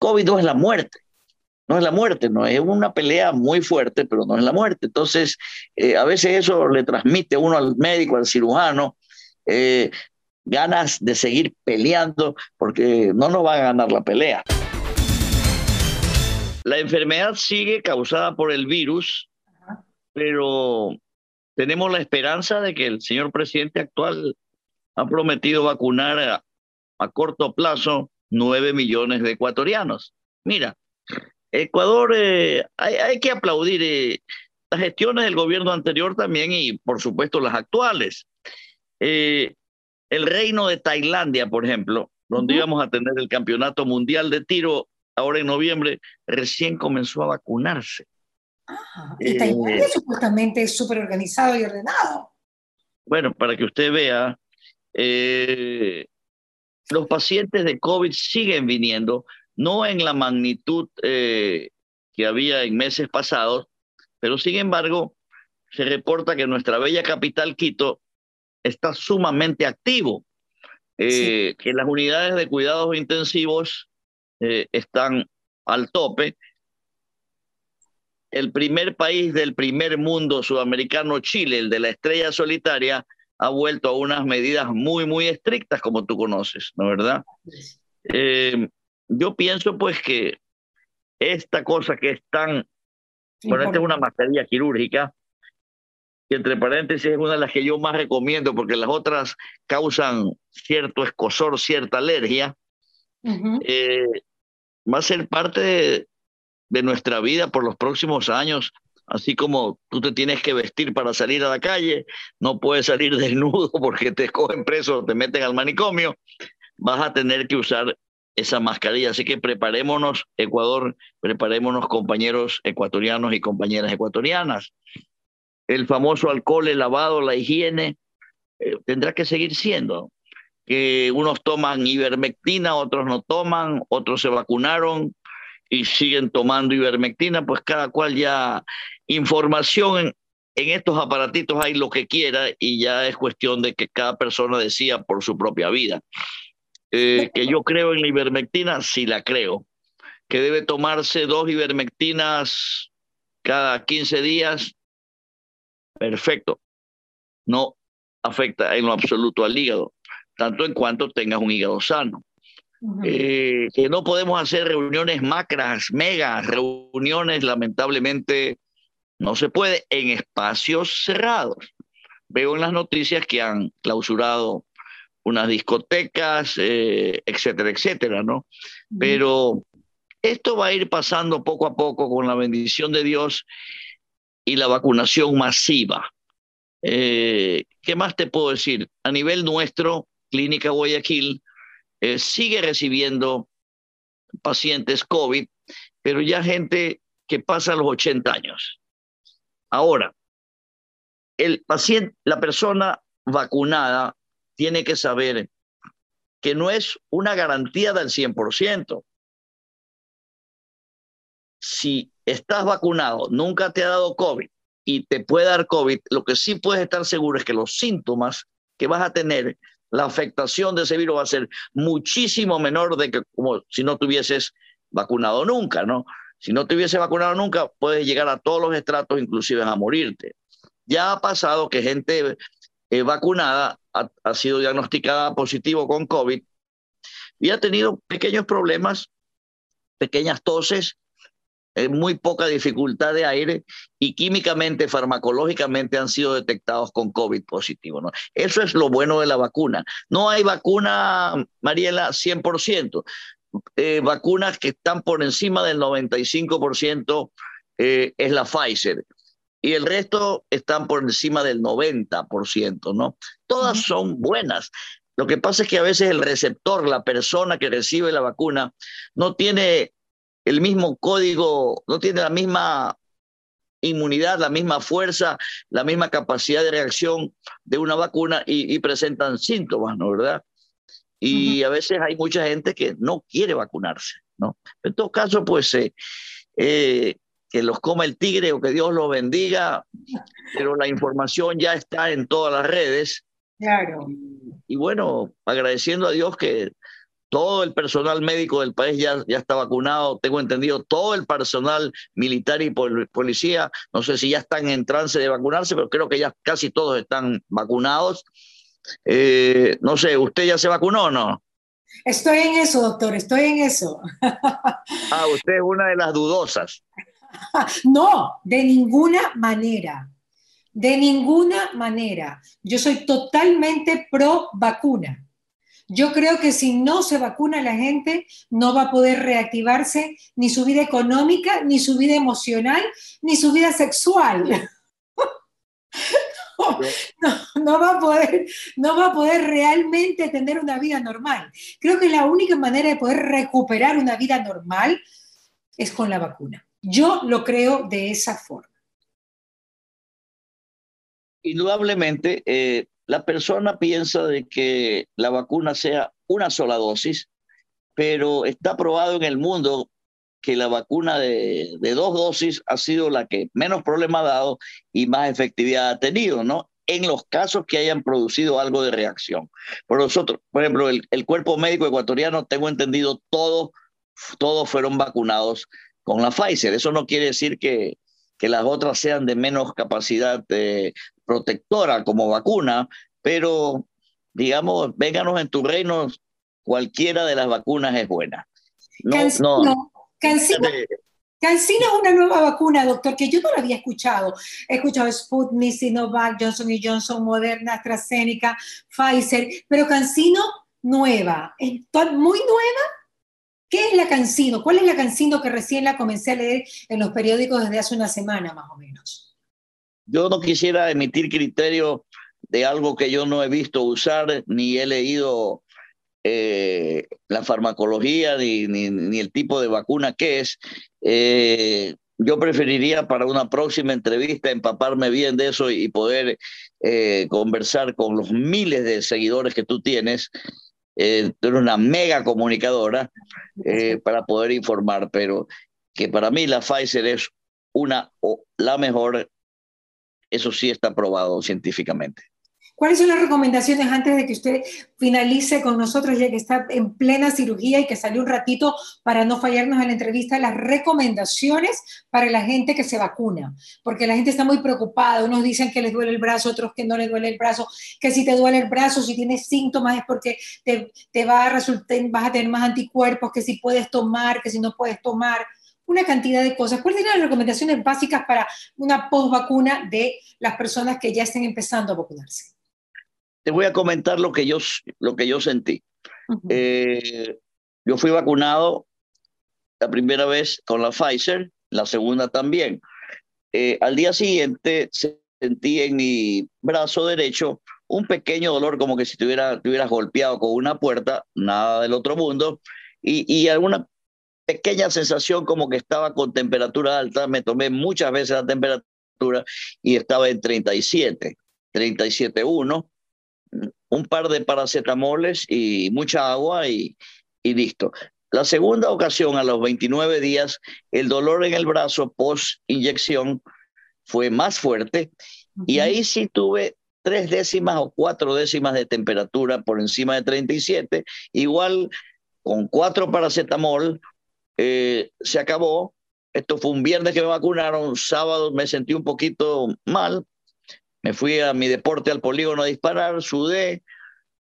COVID no es la muerte. No es la muerte, no es una pelea muy fuerte, pero no es la muerte. Entonces, eh, a veces eso le transmite uno al médico, al cirujano, eh, ganas de seguir peleando porque no nos va a ganar la pelea. La enfermedad sigue causada por el virus, pero tenemos la esperanza de que el señor presidente actual ha prometido vacunar a, corto plazo nueve millones de ecuatorianos. Mira, Ecuador, eh, hay, que aplaudir eh, las gestiones del gobierno anterior también y por supuesto las actuales. Eh, el reino de Tailandia, por ejemplo, donde íbamos a tener el campeonato mundial de tiro ahora en noviembre, recién comenzó a vacunarse. Ah, y Tailandia supuestamente es súper organizado y ordenado. Bueno, para que usted vea, eh, los pacientes de COVID siguen viniendo, no en la magnitud eh, que había en meses pasados, pero sin embargo, se reporta que nuestra bella capital, Quito, está sumamente activo, eh, que las unidades de cuidados intensivos están al tope. El primer país del primer mundo sudamericano, Chile, el de la estrella solitaria, ha vuelto a unas medidas muy, muy estrictas, como tú conoces, ¿no verdad? Eh, yo pienso pues que esta cosa que es tan, bueno, esta es una mascarilla quirúrgica, que entre paréntesis es una de las que yo más recomiendo porque las otras causan cierto escosor, cierta alergia, eh, va a ser parte de, de nuestra vida por los próximos años así como tú te tienes que vestir para salir a la calle, no puedes salir desnudo porque te escogen preso, te meten al manicomio, vas a tener que usar esa mascarilla. Así que preparémonos, Ecuador, preparémonos, compañeros ecuatorianos y compañeras ecuatorianas. El famoso alcohol, el lavado, la higiene, eh, tendrá que seguir siendo. Que unos toman ivermectina, otros no toman, otros se vacunaron, y siguen tomando ivermectina, pues cada cual ya información en, estos aparatitos hay lo que quiera y ya es cuestión de que cada persona decida por su propia vida. Eh, que yo creo en la ivermectina, sí la creo. Que debe tomarse dos ivermectinas cada 15 días, perfecto. No afecta en lo absoluto al hígado, tanto en cuanto tengas un hígado sano. Eh, que no podemos hacer reuniones macras, megas, reuniones lamentablemente no se puede en espacios cerrados. Veo en las noticias que han clausurado unas discotecas, eh, etcétera, etcétera, ¿no? Pero esto va a ir pasando poco a poco con la bendición de Dios y la vacunación masiva. Eh, ¿Qué más te puedo decir? A nivel nuestro, Clínica Guayaquil eh, sigue recibiendo pacientes COVID, pero ya gente que pasa los 80 años. Ahora, el paciente, la persona vacunada tiene que saber que no es una garantía del 100%. Si estás vacunado, nunca te ha dado COVID y te puede dar COVID, lo que sí puedes estar seguro es que los síntomas que vas a tener la afectación de ese virus va a ser muchísimo menor de que como si no tuvieses vacunado nunca, ¿no? Si no te hubiese vacunado nunca, puedes llegar a todos los estratos, inclusive a morirte. Ya ha pasado que gente eh, vacunada ha, sido diagnosticada positivo con COVID y ha tenido pequeños problemas, pequeñas toses, eh, muy poca dificultad de aire y químicamente, farmacológicamente han sido detectados con COVID positivo. ¿no? Eso es lo bueno de la vacuna. No hay vacuna, Mariela, 100%. Eh, vacunas que están por encima del 95% eh, es la Pfizer. Y el resto están por encima del 90%, ¿no? Todas son buenas. Lo que pasa es que a veces el receptor, la persona que recibe la vacuna, no tiene el mismo código, no tiene la misma inmunidad, la misma fuerza, la misma capacidad de reacción de una vacuna y, presentan síntomas, ¿no? ¿Verdad? Y a veces hay mucha gente que no quiere vacunarse, ¿no? En todo caso, pues eh, eh, que los coma el tigre o que Dios los bendiga, pero la información ya está en todas las redes. Claro. y bueno, agradeciendo a Dios que todo el personal médico del país ya, ya está vacunado, tengo entendido, todo el personal militar y policía, no sé si ya están en trance de vacunarse, pero creo que ya casi todos están vacunados. Eh, no sé, ¿usted ya se vacunó o no? Estoy en eso, doctor, estoy en eso. ah, usted es una de las dudosas. no, de ninguna manera. De ninguna manera. Yo soy totalmente pro vacuna. Yo creo que si no se vacuna la gente, no va a poder reactivarse ni su vida económica, ni su vida emocional, ni su vida sexual. No, va a poder, no va a poder realmente tener una vida normal. Creo que la única manera de poder recuperar una vida normal es con la vacuna. Yo lo creo de esa forma. Indudablemente, eh, la persona piensa de que la vacuna sea una sola dosis, pero está probado en el mundo que la vacuna de, dos dosis ha sido la que menos problema ha dado y más efectividad ha tenido, ¿no? En los casos que hayan producido algo de reacción. Por nosotros, por ejemplo, el, cuerpo médico ecuatoriano, tengo entendido, todos, todos fueron vacunados con la Pfizer. Eso no quiere decir que, que las otras sean de menos capacidad de, protectora como vacuna, pero digamos, vénganos en tu reino, cualquiera de las vacunas es buena. No, Cancino, no. Cancino, Cancino es una nueva vacuna, doctor, que yo no la había escuchado. He escuchado Sputnik, Sinovac, Johnson Johnson, Moderna, AstraZeneca, Pfizer, pero Cancino nueva, muy nueva. ¿Qué es la Cancino? ¿Cuál es la Cancino que recién la comencé a leer en los periódicos desde hace una semana más o menos? Yo no quisiera emitir criterio de algo que yo no he visto usar, ni he leído eh, la farmacología, ni, ni, el tipo de vacuna que es. Eh, yo preferiría para una próxima entrevista empaparme bien de eso y, poder eh, conversar con los miles de seguidores que tú tienes. tú eres una mega comunicadora para poder informar, pero que para mí la Pfizer es una o la mejor eso sí está probado científicamente. ¿Cuáles son las recomendaciones antes de que usted finalice con nosotros, ya que está en plena cirugía y que salió un ratito para no fallarnos en la entrevista? Las recomendaciones para la gente que se vacuna, porque la gente está muy preocupada. Unos dicen que les duele el brazo, otros que no les duele el brazo, que si te duele el brazo, si tienes síntomas es porque te, vas a tener más anticuerpos, que si puedes tomar, que si no puedes tomar una cantidad de cosas. ¿Cuáles serían las recomendaciones básicas para una post-vacuna de las personas que ya estén empezando a vacunarse? Te voy a comentar lo que yo, lo que yo sentí. Eh, yo fui vacunado la primera vez con la Pfizer, la segunda también. Eh, al día siguiente sentí en mi brazo derecho un pequeño dolor como que si te, hubiera, te hubieras golpeado con una puerta, nada del otro mundo, y, y alguna pequeña sensación como que estaba con temperatura alta, me tomé muchas veces la temperatura y estaba en 37, 37.1, un par de paracetamoles y mucha agua y, y listo. La segunda ocasión, a los 29 días, el dolor en el brazo post inyección fue más fuerte y ahí sí tuve tres décimas o cuatro décimas de temperatura por encima de 37, igual con cuatro paracetamol, eh, se acabó. Esto fue un viernes que me vacunaron, sábado me sentí un poquito mal, me fui a mi deporte al polígono a disparar, sudé,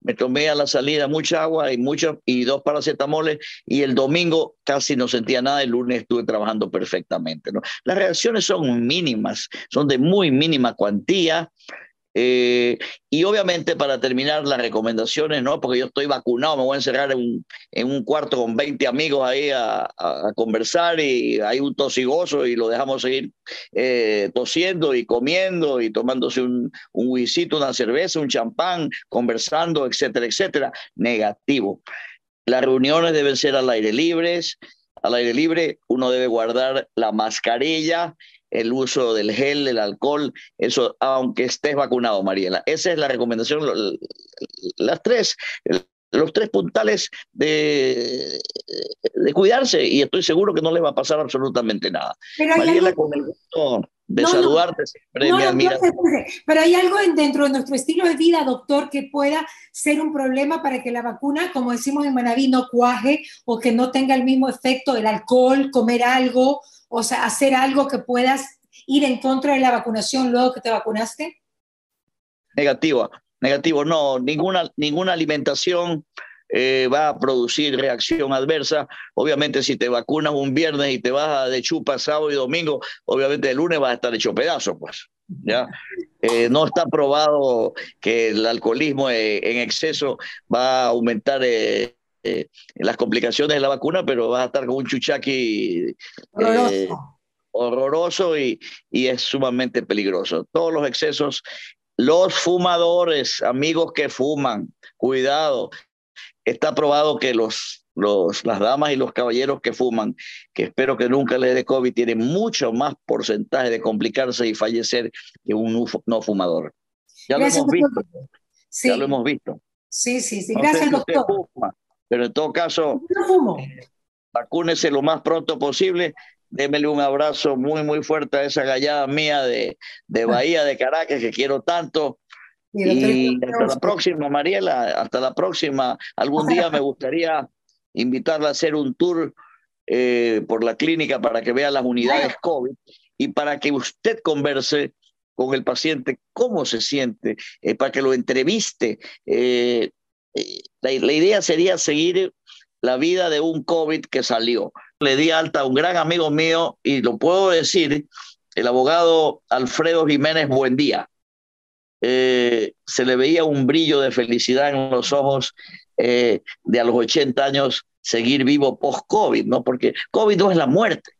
me tomé a la salida mucha agua y, mucho, y dos paracetamoles y el domingo casi no sentía nada, el lunes estuve trabajando perfectamente. ¿no? Las reacciones son mínimas, son de muy mínima cuantía, eh, y obviamente para terminar las recomendaciones, ¿no? Porque yo estoy vacunado, me voy a encerrar en un, en un cuarto con 20 amigos ahí a, a, conversar y hay un tosigoso y lo dejamos seguir eh, tosiendo y comiendo y tomándose un, un whisky, una cerveza, un champán, conversando, etcétera, etcétera. Negativo. Las reuniones deben ser al aire libre. Al aire libre uno debe guardar la mascarilla el uso del gel, el alcohol, eso, aunque estés vacunado, Mariela. Esa es la recomendación, las tres, los tres puntales de, de cuidarse y estoy seguro que no le va a pasar absolutamente nada. Pero hay, Mariela, algo, con el de saludarte pero hay algo dentro de nuestro estilo de vida, doctor, que pueda ser un problema para que la vacuna, como decimos en Manaví, no cuaje o que no tenga el mismo efecto el alcohol, comer algo, o sea, hacer algo que puedas ir en contra de la vacunación luego que te vacunaste? Negativo, negativo, no, ninguna, ninguna alimentación eh, va a producir reacción adversa. Obviamente, si te vacunas un viernes y te vas de chupa sábado y domingo, obviamente el lunes vas a estar hecho pedazo, pues. ¿ya? Eh, no está probado que el alcoholismo eh, en exceso va a aumentar las complicaciones de la vacuna, pero vas a estar con un chuchaqui horroroso, horroroso y, y es sumamente peligroso. Todos los excesos los fumadores, amigos que fuman, cuidado, está probado que los, los, las damas y los caballeros que fuman, que espero que nunca les dé COVID, tienen mucho más porcentaje de complicarse y fallecer que un no fumador. Ya lo hemos visto. Sí. Ya lo hemos visto. Sí, sí, sí. Gracias, doctor. Pero en todo caso, no vacúnese lo más pronto posible. Démele un abrazo muy, muy fuerte a esa gallada mía de, de Bahía de Caracas que quiero tanto y hasta la próxima, Mariela, hasta la próxima. Algún día me gustaría invitarla a hacer un tour eh, por la clínica para que vea las unidades COVID y para que usted converse con el paciente cómo se siente, eh, para que lo entreviste. Eh, la, idea sería seguir la vida de un COVID que salió. Le di alta a un gran amigo mío y lo puedo decir, el abogado Alfredo Jiménez Buendía eh, se le veía un brillo de felicidad en los ojos eh, de a los 80 años seguir vivo post-COVID, ¿no? Porque COVID no es la muerte,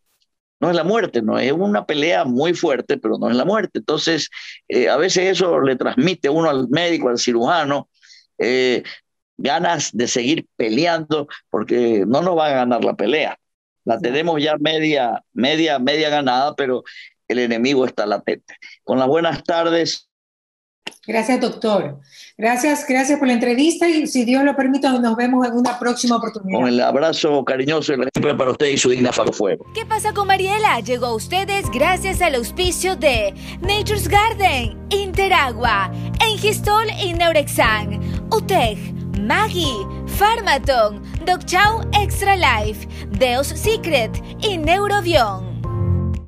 no es la muerte, no es una pelea muy fuerte, pero no es la muerte. Entonces, eh, a veces eso le transmite uno al médico, al cirujano, ganas de seguir peleando, porque no nos va a ganar la pelea. La tenemos ya media, media, media ganada, pero el enemigo está latente. Con las buenas tardes, Gracias, doctor. Gracias, gracias por la entrevista y si Dios lo permite, nos vemos en una próxima oportunidad. Con el abrazo cariñoso y el para usted y su digna Fuego. ¿Qué pasa con Mariela? Llegó a ustedes gracias al auspicio de Nature's Garden, Interagua, Engistol y Neurexan, UTEG, Maggie, Pharmaton, Doc Chow Extra Life, Deos Secret y Neurobion.